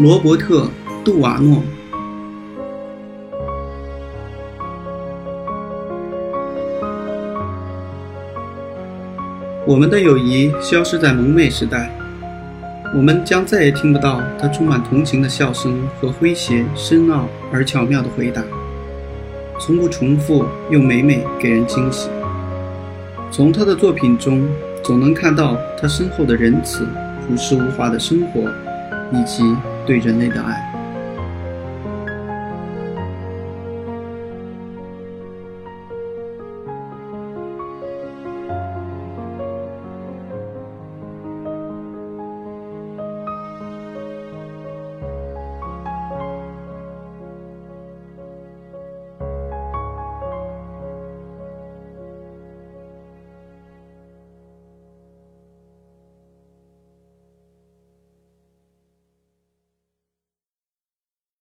罗伯特·杜瓦诺。我们的友谊消失在蒙昧时代，我们将再也听不到他充满同情的笑声和诙谐、深奥而巧妙的回答，从不重复又每每给人惊喜。从他的作品中，总能看到他深厚的仁慈、朴实无华的生活，以及对人类的爱。